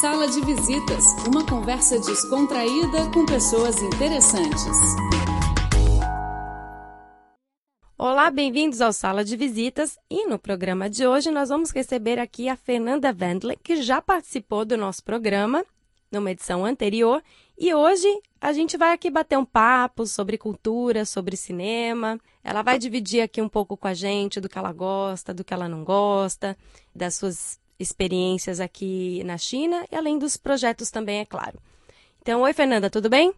Sala de Visitas, uma conversa descontraída com pessoas interessantes. Olá, bem-vindos ao Sala de Visitas e no programa de hoje nós vamos receber aqui a Fernanda Wendler, que já participou do nosso programa numa edição anterior e hoje a gente vai aqui bater um papo sobre cultura, sobre cinema. Ela vai dividir aqui um pouco com a gente do que ela gosta, do que ela não gosta, das suas experiências aqui na China e além dos projetos também, é claro. Então, oi Fernanda, tudo bem?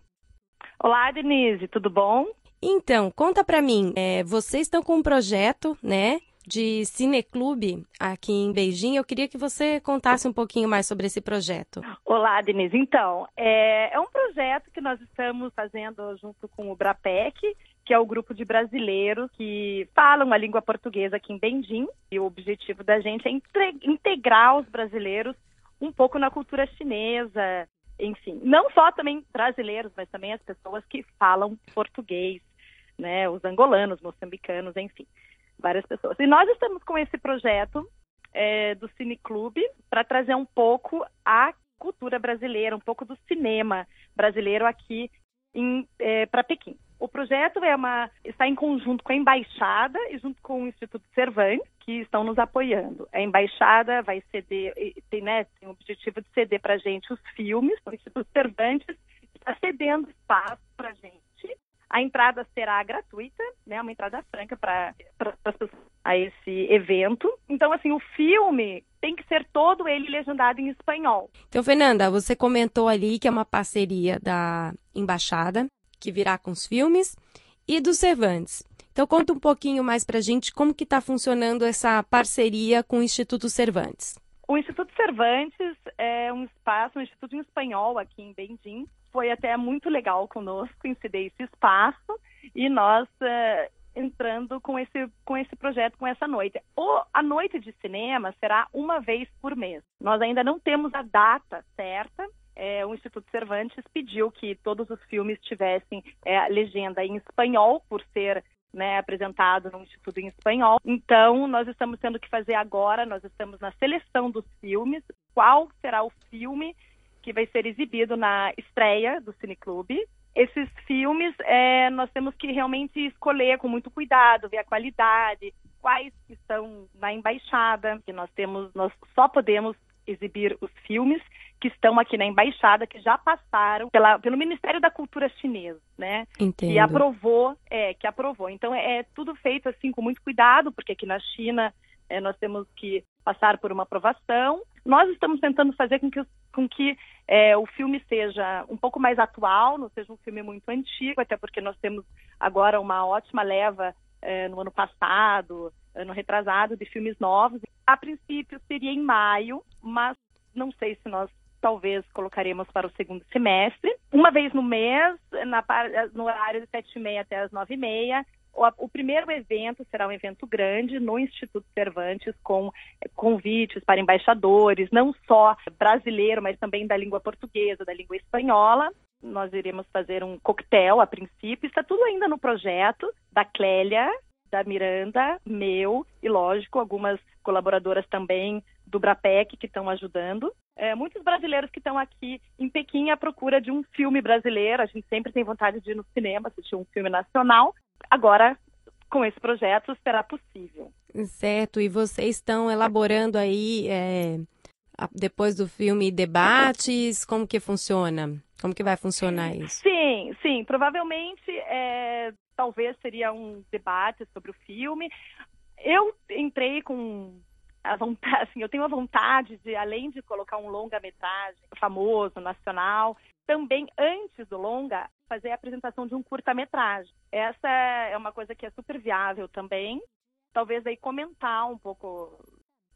Olá, Denise, tudo bom? Então, conta para mim, é, vocês estão com um projeto, né, de cineclube aqui em Beijing. Eu queria que você contasse um pouquinho mais sobre esse projeto. Olá, Denise. Então, é, é um projeto que nós estamos fazendo junto com o Brapec, que é o grupo de brasileiros que falam a língua portuguesa aqui em Beijing. E o objetivo da gente é integrar os brasileiros um pouco na cultura chinesa, enfim, não só também brasileiros, mas também as pessoas que falam português, né, os angolanos, moçambicanos, enfim, várias pessoas. E nós estamos com esse projeto é, do Cineclube para trazer um pouco a cultura brasileira, um pouco do cinema brasileiro aqui é, para Pequim. O projeto é uma, está em conjunto com a Embaixada e junto com o Instituto Cervantes, que estão nos apoiando. A Embaixada vai ceder, tem, né, tem o objetivo de ceder para a gente os filmes, o Instituto Cervantes está cedendo espaço para a gente. A entrada será gratuita, né, uma entrada franca para a esse evento. Então, assim, o filme tem que ser todo ele legendado em espanhol. Então, Fernanda, você comentou ali que é uma parceria da Embaixada que virá com os filmes, e do Cervantes. Então conta um pouquinho mais para a gente como que está funcionando essa parceria com o Instituto Cervantes. O Instituto Cervantes é um espaço, um instituto em espanhol aqui em Bendim. Foi até muito legal conosco incidir esse espaço e nós uh, entrando com esse, com esse projeto, com essa noite. O, a noite de cinema será uma vez por mês. Nós ainda não temos a data certa, é, o Instituto Cervantes pediu que todos os filmes tivessem é, legenda em espanhol, por ser né, apresentado no Instituto em espanhol. Então, nós estamos tendo que fazer agora, nós estamos na seleção dos filmes, qual será o filme que vai ser exibido na estreia do Cineclube. Esses filmes, é, nós temos que realmente escolher com muito cuidado, ver a qualidade, quais estão na embaixada, que nós temos, nós só podemos exibir os filmes que estão aqui na embaixada, que já passaram pela, pelo Ministério da Cultura chinês, né? Entendo. Que aprovou, é, que aprovou. Então é, é tudo feito assim com muito cuidado, porque aqui na China é, nós temos que passar por uma aprovação. Nós estamos tentando fazer com que, com que é, o filme seja um pouco mais atual, não seja um filme muito antigo, até porque nós temos agora uma ótima leva é, no ano passado, ano retrasado, de filmes novos. A princípio seria em maio, mas não sei se nós talvez colocaremos para o segundo semestre. Uma vez no mês, na, no horário de sete e meia até as nove e meia. O, o primeiro evento será um evento grande no Instituto Cervantes, com convites para embaixadores, não só brasileiro, mas também da língua portuguesa, da língua espanhola. Nós iremos fazer um coquetel a princípio, está tudo ainda no projeto da Clélia, da Miranda, meu e, lógico, algumas colaboradoras também do Brapec que estão ajudando. É, muitos brasileiros que estão aqui em Pequim à procura de um filme brasileiro. A gente sempre tem vontade de ir no cinema, assistir um filme nacional. Agora, com esse projeto, será possível. Certo. E vocês estão elaborando aí, é, depois do filme, debates? Como que funciona? Como que vai funcionar isso? Sim, sim. Provavelmente, é, talvez seria um debate sobre o filme. Eu entrei com a vontade, assim, eu tenho a vontade de, além de colocar um longa-metragem famoso, nacional, também antes do longa, fazer a apresentação de um curta-metragem. Essa é uma coisa que é super viável também. Talvez aí comentar um pouco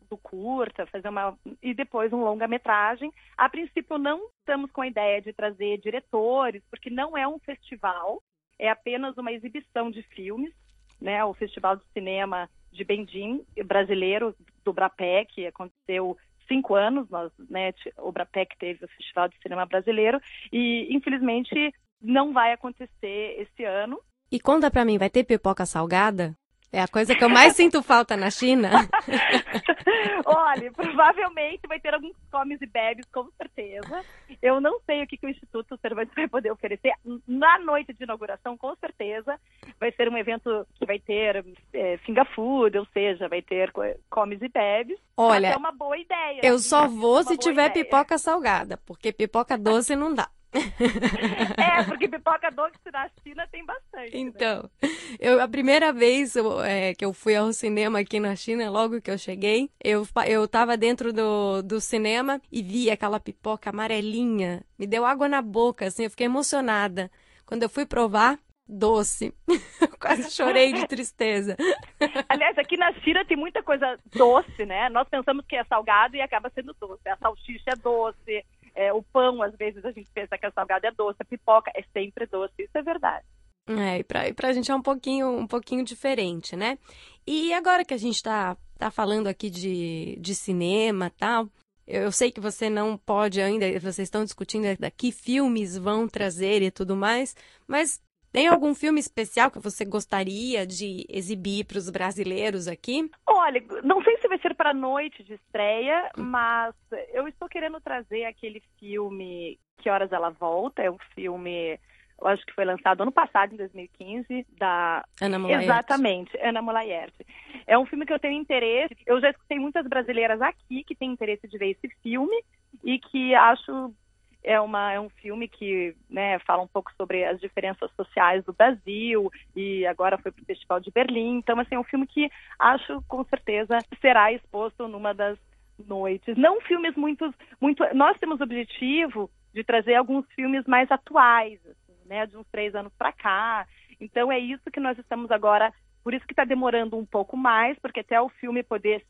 do curta, fazer uma e depois um longa-metragem. A princípio não estamos com a ideia de trazer diretores, porque não é um festival, é apenas uma exibição de filmes, né? O Festival de Cinema de Bendim, brasileiro do Brapec, aconteceu cinco anos, nós, né, o Brapec teve o Festival de Cinema Brasileiro e infelizmente não vai acontecer esse ano. E conta para mim, vai ter pipoca salgada? É a coisa que eu mais sinto falta na China. Olha, provavelmente vai ter alguns comes e bebes, com certeza. Eu não sei o que, que o Instituto Cervantes vai poder oferecer. Na noite de inauguração, com certeza, vai ser um evento que vai ter é, finger food, ou seja, vai ter comes e bebes. Olha, é uma boa ideia. Eu só vou se tiver ideia. pipoca salgada, porque pipoca doce não dá. é, porque pipoca doce na China tem bastante. Né? Então, né? eu, a primeira vez é, que eu fui ao cinema aqui na China, logo que eu cheguei, eu, eu tava dentro do, do cinema e vi aquela pipoca amarelinha. Me deu água na boca, assim, eu fiquei emocionada. Quando eu fui provar, doce. Quase chorei de tristeza. Aliás, aqui na China tem muita coisa doce, né? Nós pensamos que é salgado e acaba sendo doce. A salsicha é doce, é, o pão, às vezes, a gente pensa que é salgado é doce, a pipoca é sempre doce, isso é verdade. É, e pra, e pra gente é um pouquinho, um pouquinho diferente, né? E agora que a gente tá, tá falando aqui de, de cinema tal, eu, eu sei que você não pode ainda, vocês estão discutindo que filmes vão trazer e tudo mais, mas tem algum filme especial que você gostaria de exibir para os brasileiros aqui? Olha, não sei se vai ser para a noite de estreia, mas eu estou querendo trazer aquele filme Que Horas Ela Volta. É um filme, eu acho que foi lançado ano passado, em 2015, da. Ana Mulaerte. Exatamente, Ana Mulaerte. É um filme que eu tenho interesse. Eu já escutei muitas brasileiras aqui que têm interesse de ver esse filme e que acho é, uma, é um filme que né, fala um pouco sobre as diferenças sociais do Brasil e agora foi para o Festival de Berlim. Então, assim, é um filme que acho com certeza será exposto numa das noites. Não filmes muito, muito. Nós temos o objetivo de trazer alguns filmes mais atuais, assim, né, de uns três anos para cá. Então é isso que nós estamos agora. Por isso que está demorando um pouco mais, porque até o filme poder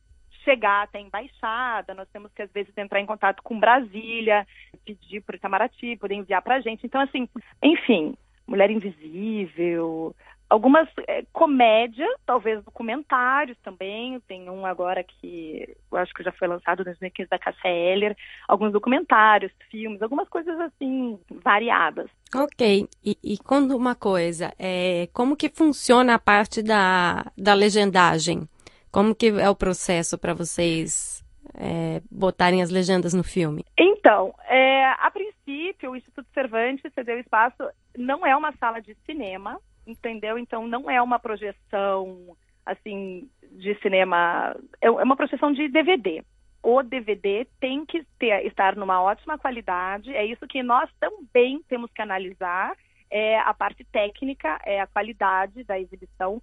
chegar até a embaixada, nós temos que, às vezes, entrar em contato com Brasília, pedir para o Itamaraty, poder enviar para a gente. Então, assim, enfim, Mulher Invisível, algumas é, comédias, talvez documentários também. Tem um agora que eu acho que já foi lançado em 2015 da Cássia Eller. Alguns documentários, filmes, algumas coisas assim, variadas. Ok. E, e quando uma coisa, é, como que funciona a parte da, da legendagem? Como que é o processo para vocês é, botarem as legendas no filme? Então, é, a princípio, o Instituto Cervantes cedeu espaço, não é uma sala de cinema, entendeu? Então, não é uma projeção, assim, de cinema, é, é uma projeção de DVD. O DVD tem que ter, estar numa ótima qualidade, é isso que nós também temos que analisar, é a parte técnica, é a qualidade da exibição,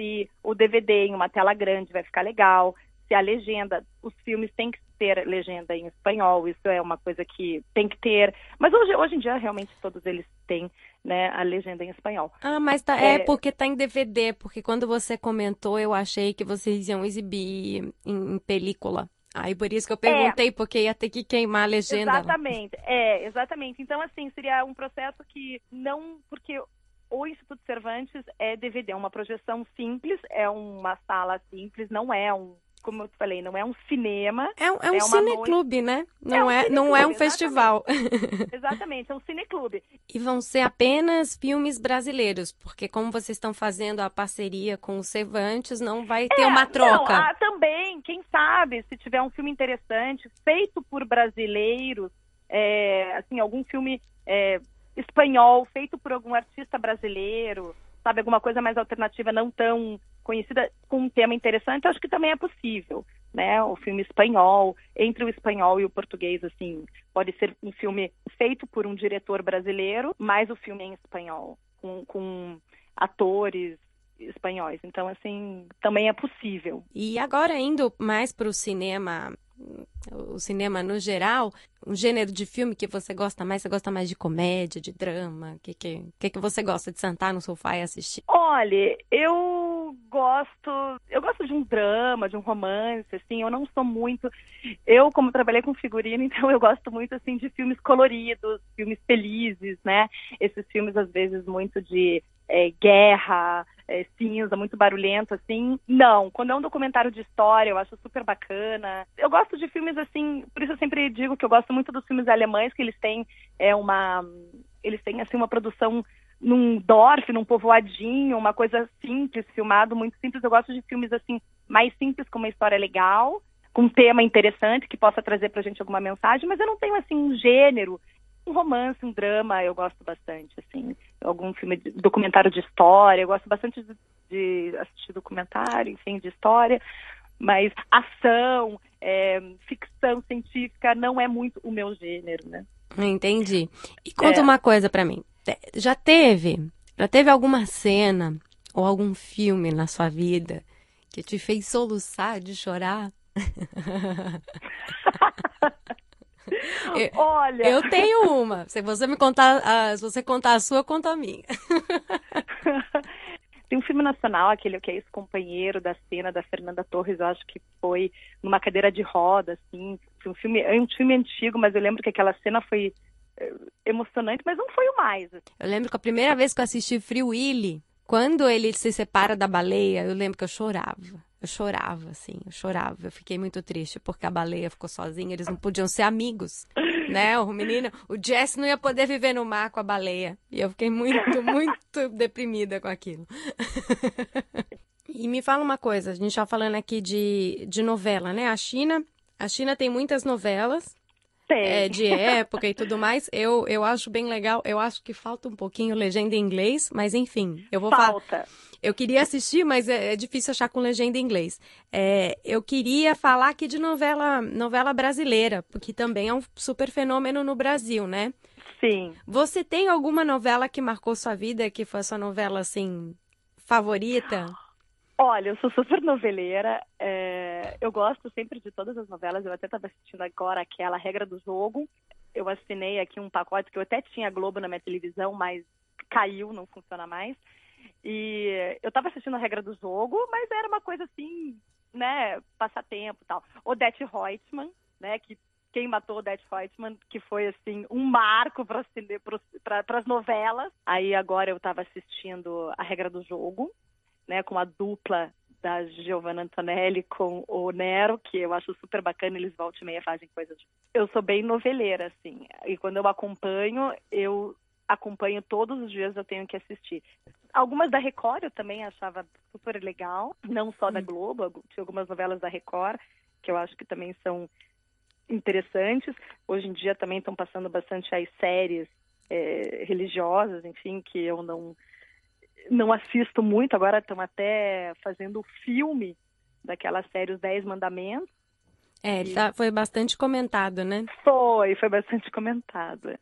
se o DVD em uma tela grande vai ficar legal, se a legenda, os filmes têm que ter legenda em espanhol, isso é uma coisa que tem que ter. Mas hoje, hoje em dia, realmente, todos eles têm né, a legenda em espanhol. Ah, mas tá, é... é porque tá em DVD, porque quando você comentou, eu achei que vocês iam exibir em, em película. Aí por isso que eu perguntei, é, porque ia ter que queimar a legenda. Exatamente, é, exatamente. Então, assim, seria um processo que não. Porque o Instituto Cervantes é DVD, é uma projeção simples, é uma sala simples, não é um, como eu falei, não é um cinema. É, um, é um é cineclube, noite... né? Não é, um é não é um festival. Exatamente, é um cineclube. E vão ser apenas filmes brasileiros, porque como vocês estão fazendo a parceria com o Cervantes, não vai ter é, uma troca. Não, ah, também, quem sabe, se tiver um filme interessante, feito por brasileiros, é, assim, algum filme espanhol feito por algum artista brasileiro, sabe, alguma coisa mais alternativa, não tão conhecida, com um tema interessante, acho que também é possível, né? O filme espanhol, entre o espanhol e o português, assim, pode ser um filme feito por um diretor brasileiro, mas o filme em espanhol, com, com atores espanhóis. Então, assim, também é possível. E agora indo mais para o cinema o cinema no geral, um gênero de filme que você gosta mais? Você gosta mais de comédia, de drama? O que, que, que, que você gosta de sentar no sofá e assistir? Olha, eu gosto. Eu gosto de um drama, de um romance, assim, eu não sou muito. Eu, como trabalhei com figurino, então eu gosto muito assim de filmes coloridos, filmes felizes, né? Esses filmes, às vezes, muito de é, guerra, é, cinza, muito barulhento, assim. Não, quando é um documentário de história, eu acho super bacana. Eu gosto de filmes assim, por isso eu sempre digo que eu gosto muito dos filmes alemães, que eles têm é, uma. Eles têm assim uma produção num Dorf, num povoadinho, uma coisa simples, filmado muito simples. Eu gosto de filmes assim mais simples, com uma história legal, com um tema interessante que possa trazer pra gente alguma mensagem, mas eu não tenho assim um gênero, um romance, um drama, eu gosto bastante, assim, algum filme de, documentário de história, eu gosto bastante de, de assistir documentário, enfim, de história, mas ação, é, ficção científica não é muito o meu gênero, né? Entendi. E conta é. uma coisa para mim. Já teve, já teve alguma cena ou algum filme na sua vida que te fez soluçar de chorar? eu, Olha, eu tenho uma. Se você me contar, a, se você contar a sua, conta a minha. Tem um filme nacional, aquele que é esse companheiro da cena da Fernanda Torres, eu acho que foi numa cadeira de roda, assim. Um filme, é um filme antigo, mas eu lembro que aquela cena foi eh, emocionante, mas não foi o mais. Assim. Eu lembro que a primeira vez que eu assisti Free Willy, quando ele se separa da baleia, eu lembro que eu chorava. Eu chorava, assim, eu chorava. Eu fiquei muito triste porque a baleia ficou sozinha, eles não podiam ser amigos, né? O menino, o Jess não ia poder viver no mar com a baleia. E eu fiquei muito, muito deprimida com aquilo. e me fala uma coisa, a gente está falando aqui de, de novela, né? A China, a China tem muitas novelas. É, de época e tudo mais, eu, eu acho bem legal. Eu acho que falta um pouquinho legenda em inglês, mas enfim, eu vou falar. Falta. Eu queria assistir, mas é, é difícil achar com legenda em inglês. É, eu queria falar aqui de novela, novela brasileira, porque também é um super fenômeno no Brasil, né? Sim. Você tem alguma novela que marcou sua vida, que foi a sua novela, assim, favorita? Olha, eu sou super noveleira. É... Eu gosto sempre de todas as novelas. Eu até estava assistindo agora aquela Regra do Jogo. Eu assinei aqui um pacote que eu até tinha Globo na minha televisão, mas caiu, não funciona mais. E eu tava assistindo a regra do jogo, mas era uma coisa assim, né, passatempo e tal. Odete Reutemann, né, que quem matou Odete Reutemann, que foi assim um marco para as novelas. Aí agora eu estava assistindo a regra do jogo, né, com a dupla da Giovanna Antonelli com o Nero, que eu acho super bacana, eles voltam e meia fazem coisas. Eu sou bem noveleira, assim, e quando eu acompanho, eu acompanho todos os dias, eu tenho que assistir. Algumas da Record eu também achava super legal, não só da hum. Globo, tinha algumas novelas da Record que eu acho que também são interessantes. Hoje em dia também estão passando bastante as séries é, religiosas, enfim, que eu não não assisto muito. Agora estão até fazendo o filme daquela série Os Dez Mandamentos. É, tá, foi bastante comentado, né? Foi, foi bastante comentado.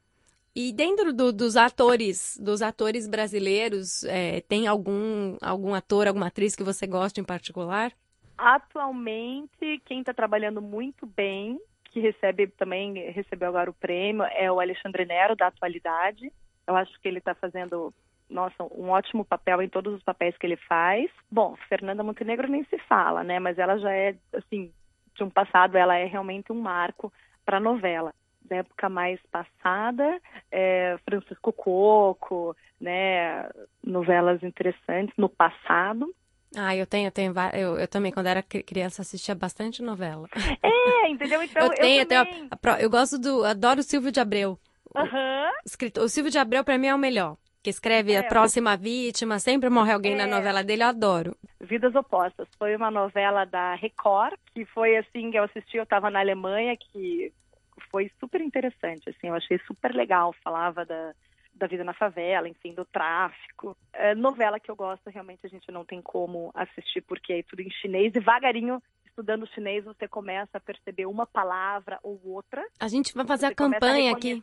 E dentro do, dos atores, dos atores brasileiros, é, tem algum, algum ator, alguma atriz que você gosta em particular? Atualmente, quem está trabalhando muito bem, que recebe também recebeu agora o prêmio, é o Alexandre Nero, da atualidade. Eu acho que ele está fazendo, nossa, um ótimo papel em todos os papéis que ele faz. Bom, Fernanda Montenegro nem se fala, né? Mas ela já é, assim, de um passado, ela é realmente um marco para a novela da época mais passada, é, Francisco Coco, né, novelas interessantes no passado. Ah, eu tenho, eu tenho, eu, eu também quando era criança assistia bastante novela. É, entendeu? Então eu, tenho, eu, também... eu, eu gosto do, adoro o Silvio de Abreu. Uhum. O, o Silvio de Abreu para mim é o melhor que escreve é, a próxima vítima, sempre morre alguém é, na novela dele, eu adoro. Vidas Opostas, foi uma novela da Record, que foi assim, que eu assisti, eu estava na Alemanha, que foi super interessante, assim, eu achei super legal, falava da, da vida na favela, enfim, do tráfico. É, novela que eu gosto, realmente a gente não tem como assistir porque é tudo em chinês, devagarinho estudando chinês você começa a perceber uma palavra ou outra. A gente vai fazer a campanha a aqui.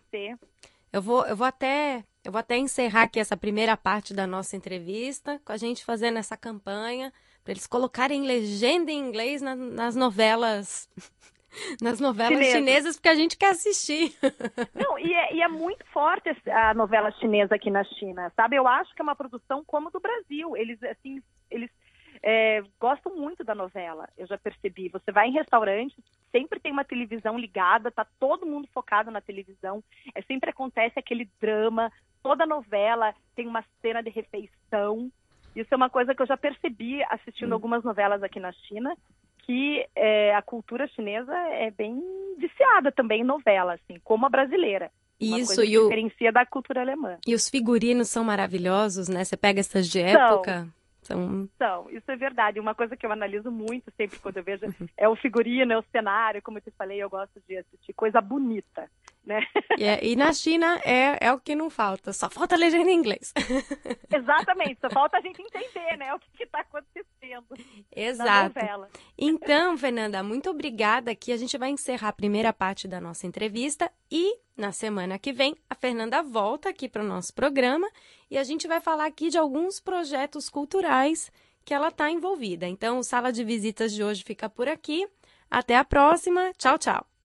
Eu vou, eu vou até, eu vou até encerrar aqui essa primeira parte da nossa entrevista com a gente fazendo essa campanha para eles colocarem legenda em inglês na, nas novelas nas novelas Chinesa. chinesas porque a gente quer assistir. Não, e é, e é, muito forte a novela chinesa aqui na China, sabe? Eu acho que é uma produção como do Brasil. Eles, assim, eles é, gostam muito da novela, eu já percebi. Você vai em restaurante, sempre tem uma televisão ligada, tá todo mundo focado na televisão. É, sempre acontece aquele drama, toda novela tem uma cena de refeição. Isso é uma coisa que eu já percebi assistindo hum. algumas novelas aqui na China que é, a cultura chinesa é bem viciada também em novela, assim, como a brasileira. Uma Isso, e o- diferencia da cultura alemã. E os figurinos são maravilhosos, né? Você pega essas de época. São. Então, isso é verdade. Uma coisa que eu analiso muito sempre quando eu vejo é o figurino, é o cenário. Como eu te falei, eu gosto de assistir coisa bonita, né? E, é- e na China é, é o que não falta, só falta legenda em inglês. Exatamente. Só falta a gente entender, né? O que está acontecendo na Exato. novela. Então, Fernanda, muito obrigada. Aqui a gente vai encerrar a primeira parte da nossa entrevista e na semana que vem a Fernanda volta aqui para o nosso programa e a gente vai falar aqui de alguns projetos culturais que ela está envolvida. Então, o Sala de Visitas de hoje fica por aqui. Até a próxima. Tchau, tchau.